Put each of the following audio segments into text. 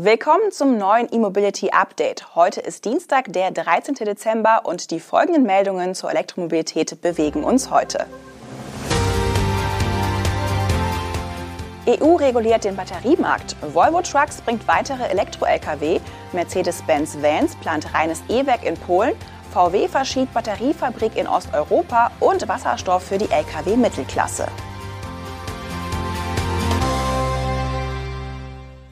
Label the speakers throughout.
Speaker 1: Willkommen zum neuen E-Mobility Update. Heute ist Dienstag, der 13. Dezember und die folgenden Meldungen zur Elektromobilität bewegen uns heute. EU reguliert den Batteriemarkt. Volvo Trucks bringt weitere Elektro-Lkw. Mercedes-Benz Vans plant reines E-Werk in Polen. VW verschiebt Batteriefabrik in Osteuropa und Wasserstoff für die Lkw-Mittelklasse.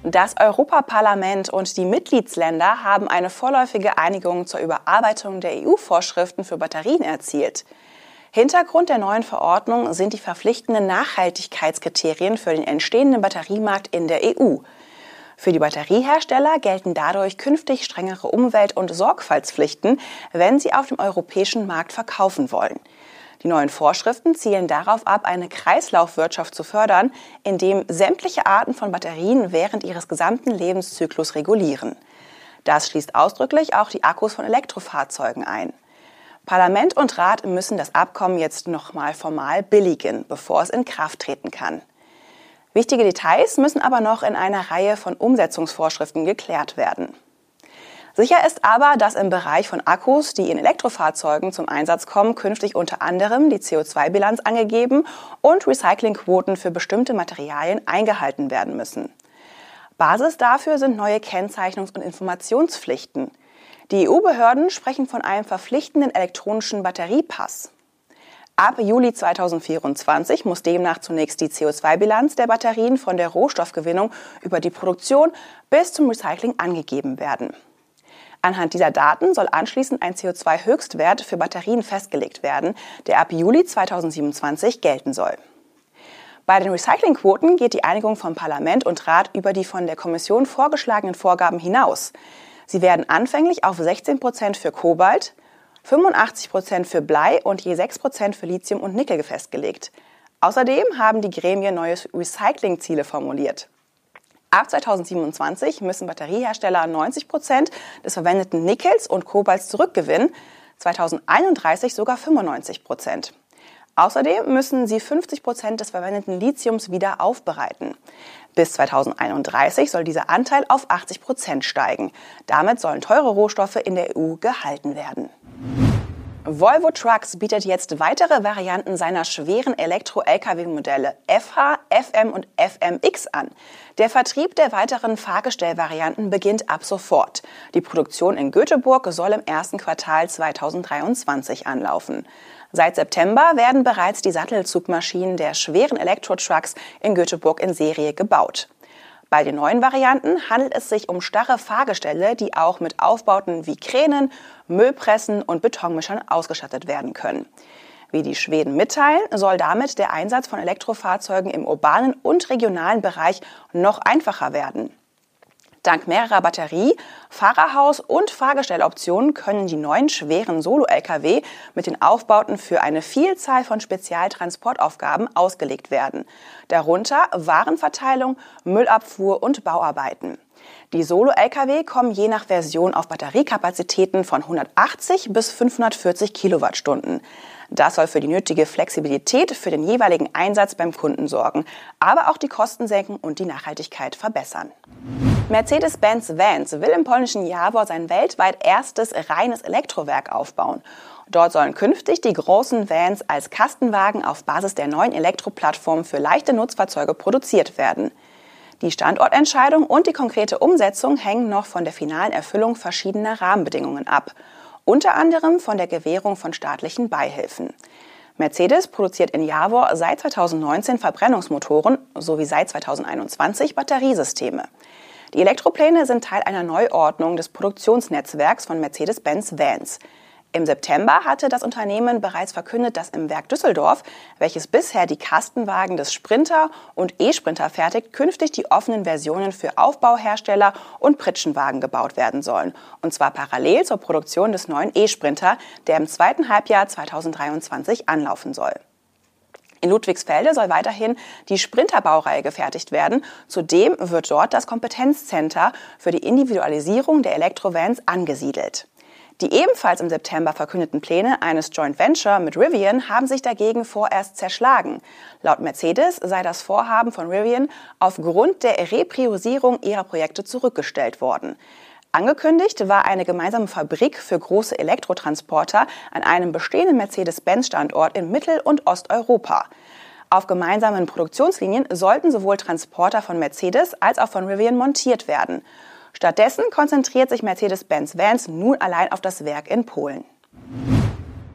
Speaker 1: Das Europaparlament und die Mitgliedsländer haben eine vorläufige Einigung zur Überarbeitung der EU-Vorschriften für Batterien erzielt. Hintergrund der neuen Verordnung sind die verpflichtenden Nachhaltigkeitskriterien für den entstehenden Batteriemarkt in der EU. Für die Batteriehersteller gelten dadurch künftig strengere Umwelt- und Sorgfaltspflichten, wenn sie auf dem europäischen Markt verkaufen wollen. Die neuen Vorschriften zielen darauf ab, eine Kreislaufwirtschaft zu fördern, indem sämtliche Arten von Batterien während ihres gesamten Lebenszyklus regulieren. Das schließt ausdrücklich auch die Akkus von Elektrofahrzeugen ein. Parlament und Rat müssen das Abkommen jetzt nochmal formal billigen, bevor es in Kraft treten kann. Wichtige Details müssen aber noch in einer Reihe von Umsetzungsvorschriften geklärt werden. Sicher ist aber, dass im Bereich von Akkus, die in Elektrofahrzeugen zum Einsatz kommen, künftig unter anderem die CO2-Bilanz angegeben und Recyclingquoten für bestimmte Materialien eingehalten werden müssen. Basis dafür sind neue Kennzeichnungs- und Informationspflichten. Die EU-Behörden sprechen von einem verpflichtenden elektronischen Batteriepass. Ab Juli 2024 muss demnach zunächst die CO2-Bilanz der Batterien von der Rohstoffgewinnung über die Produktion bis zum Recycling angegeben werden. Anhand dieser Daten soll anschließend ein CO2-Höchstwert für Batterien festgelegt werden, der ab Juli 2027 gelten soll. Bei den Recyclingquoten geht die Einigung von Parlament und Rat über die von der Kommission vorgeschlagenen Vorgaben hinaus. Sie werden anfänglich auf 16 Prozent für Kobalt, 85 Prozent für Blei und je 6 Prozent für Lithium und Nickel festgelegt. Außerdem haben die Gremien neue Recyclingziele formuliert. Ab 2027 müssen Batteriehersteller 90 Prozent des verwendeten Nickels und Kobalts zurückgewinnen, 2031 sogar 95 Prozent. Außerdem müssen sie 50 Prozent des verwendeten Lithiums wieder aufbereiten. Bis 2031 soll dieser Anteil auf 80 Prozent steigen. Damit sollen teure Rohstoffe in der EU gehalten werden. Volvo Trucks bietet jetzt weitere Varianten seiner schweren Elektro-Lkw-Modelle FH, FM und FMX an. Der Vertrieb der weiteren Fahrgestellvarianten beginnt ab sofort. Die Produktion in Göteborg soll im ersten Quartal 2023 anlaufen. Seit September werden bereits die Sattelzugmaschinen der schweren Elektro-Trucks in Göteborg in Serie gebaut. Bei den neuen Varianten handelt es sich um starre Fahrgestelle, die auch mit Aufbauten wie Kränen, Müllpressen und Betonmischern ausgestattet werden können. Wie die Schweden mitteilen, soll damit der Einsatz von Elektrofahrzeugen im urbanen und regionalen Bereich noch einfacher werden. Dank mehrerer Batterie-, Fahrerhaus- und Fahrgestelloptionen können die neuen schweren Solo-Lkw mit den Aufbauten für eine Vielzahl von Spezialtransportaufgaben ausgelegt werden. Darunter Warenverteilung, Müllabfuhr und Bauarbeiten. Die Solo-Lkw kommen je nach Version auf Batteriekapazitäten von 180 bis 540 Kilowattstunden. Das soll für die nötige Flexibilität für den jeweiligen Einsatz beim Kunden sorgen, aber auch die Kosten senken und die Nachhaltigkeit verbessern. Mercedes-Benz Vans will im polnischen Jawor sein weltweit erstes reines Elektrowerk aufbauen. Dort sollen künftig die großen Vans als Kastenwagen auf Basis der neuen Elektroplattform für leichte Nutzfahrzeuge produziert werden. Die Standortentscheidung und die konkrete Umsetzung hängen noch von der finalen Erfüllung verschiedener Rahmenbedingungen ab, unter anderem von der Gewährung von staatlichen Beihilfen. Mercedes produziert in Javor seit 2019 Verbrennungsmotoren sowie seit 2021 Batteriesysteme. Die Elektropläne sind Teil einer Neuordnung des Produktionsnetzwerks von Mercedes-Benz Vans. Im September hatte das Unternehmen bereits verkündet, dass im Werk Düsseldorf, welches bisher die Kastenwagen des Sprinter und E-Sprinter fertigt, künftig die offenen Versionen für Aufbauhersteller und Pritschenwagen gebaut werden sollen. Und zwar parallel zur Produktion des neuen E-Sprinter, der im zweiten Halbjahr 2023 anlaufen soll. In Ludwigsfelde soll weiterhin die Sprinterbaureihe gefertigt werden. Zudem wird dort das Kompetenzcenter für die Individualisierung der Elektrovans angesiedelt. Die ebenfalls im September verkündeten Pläne eines Joint Venture mit Rivian haben sich dagegen vorerst zerschlagen. Laut Mercedes sei das Vorhaben von Rivian aufgrund der Repriorisierung ihrer Projekte zurückgestellt worden. Angekündigt war eine gemeinsame Fabrik für große Elektrotransporter an einem bestehenden Mercedes-Benz-Standort in Mittel- und Osteuropa. Auf gemeinsamen Produktionslinien sollten sowohl Transporter von Mercedes als auch von Rivian montiert werden. Stattdessen konzentriert sich Mercedes-Benz Vans nun allein auf das Werk in Polen.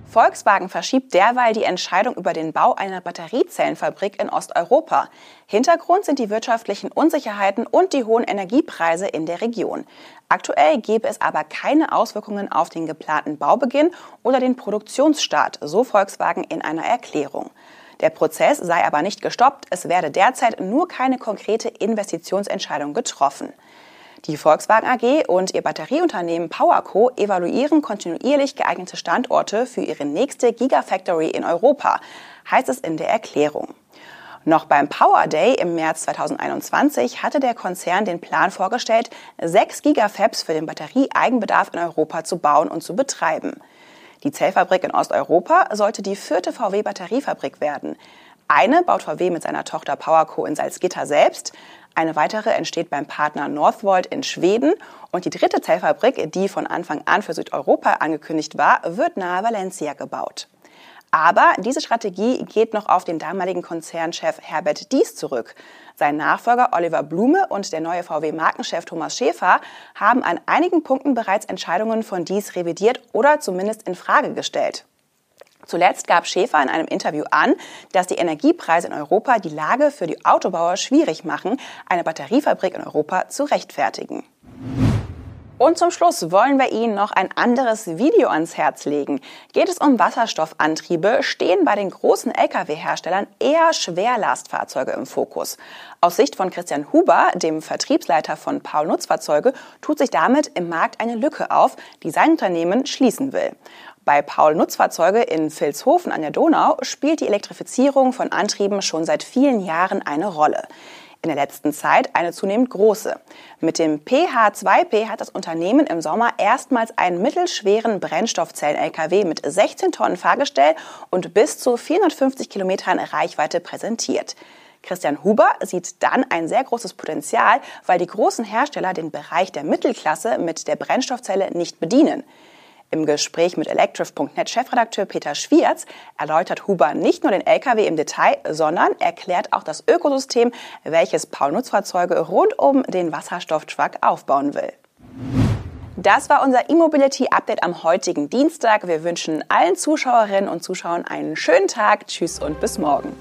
Speaker 1: Volkswagen verschiebt derweil die Entscheidung über den Bau einer Batteriezellenfabrik in Osteuropa. Hintergrund sind die wirtschaftlichen Unsicherheiten und die hohen Energiepreise in der Region. Aktuell gebe es aber keine Auswirkungen auf den geplanten Baubeginn oder den Produktionsstart, so Volkswagen in einer Erklärung. Der Prozess sei aber nicht gestoppt, es werde derzeit nur keine konkrete Investitionsentscheidung getroffen. Die Volkswagen AG und ihr Batterieunternehmen PowerCo evaluieren kontinuierlich geeignete Standorte für ihre nächste Gigafactory in Europa, heißt es in der Erklärung. Noch beim Power Day im März 2021 hatte der Konzern den Plan vorgestellt, sechs Gigafabs für den Batterieeigenbedarf in Europa zu bauen und zu betreiben. Die Zellfabrik in Osteuropa sollte die vierte VW-Batteriefabrik werden. Eine baut VW mit seiner Tochter PowerCo in Salzgitter selbst, eine weitere entsteht beim Partner Northvolt in Schweden und die dritte Zellfabrik, die von Anfang an für Südeuropa angekündigt war, wird nahe Valencia gebaut. Aber diese Strategie geht noch auf den damaligen Konzernchef Herbert Dies zurück. Sein Nachfolger Oliver Blume und der neue VW-Markenchef Thomas Schäfer haben an einigen Punkten bereits Entscheidungen von Dies revidiert oder zumindest in Frage gestellt. Zuletzt gab Schäfer in einem Interview an, dass die Energiepreise in Europa die Lage für die Autobauer schwierig machen, eine Batteriefabrik in Europa zu rechtfertigen. Und zum Schluss wollen wir Ihnen noch ein anderes Video ans Herz legen. Geht es um Wasserstoffantriebe, stehen bei den großen Lkw-Herstellern eher Schwerlastfahrzeuge im Fokus. Aus Sicht von Christian Huber, dem Vertriebsleiter von Paul Nutzfahrzeuge, tut sich damit im Markt eine Lücke auf, die sein Unternehmen schließen will. Bei Paul Nutzfahrzeuge in Vilshofen an der Donau spielt die Elektrifizierung von Antrieben schon seit vielen Jahren eine Rolle. In der letzten Zeit eine zunehmend große. Mit dem PH2P hat das Unternehmen im Sommer erstmals einen mittelschweren Brennstoffzellen-LKW mit 16 Tonnen Fahrgestell und bis zu 450 Kilometern Reichweite präsentiert. Christian Huber sieht dann ein sehr großes Potenzial, weil die großen Hersteller den Bereich der Mittelklasse mit der Brennstoffzelle nicht bedienen. Im Gespräch mit Electrif.net Chefredakteur Peter Schwierz erläutert Huber nicht nur den LKW im Detail, sondern erklärt auch das Ökosystem, welches Paul Nutzfahrzeuge rund um den Wasserstofftruck aufbauen will. Das war unser E-Mobility Update am heutigen Dienstag. Wir wünschen allen Zuschauerinnen und Zuschauern einen schönen Tag. Tschüss und bis morgen.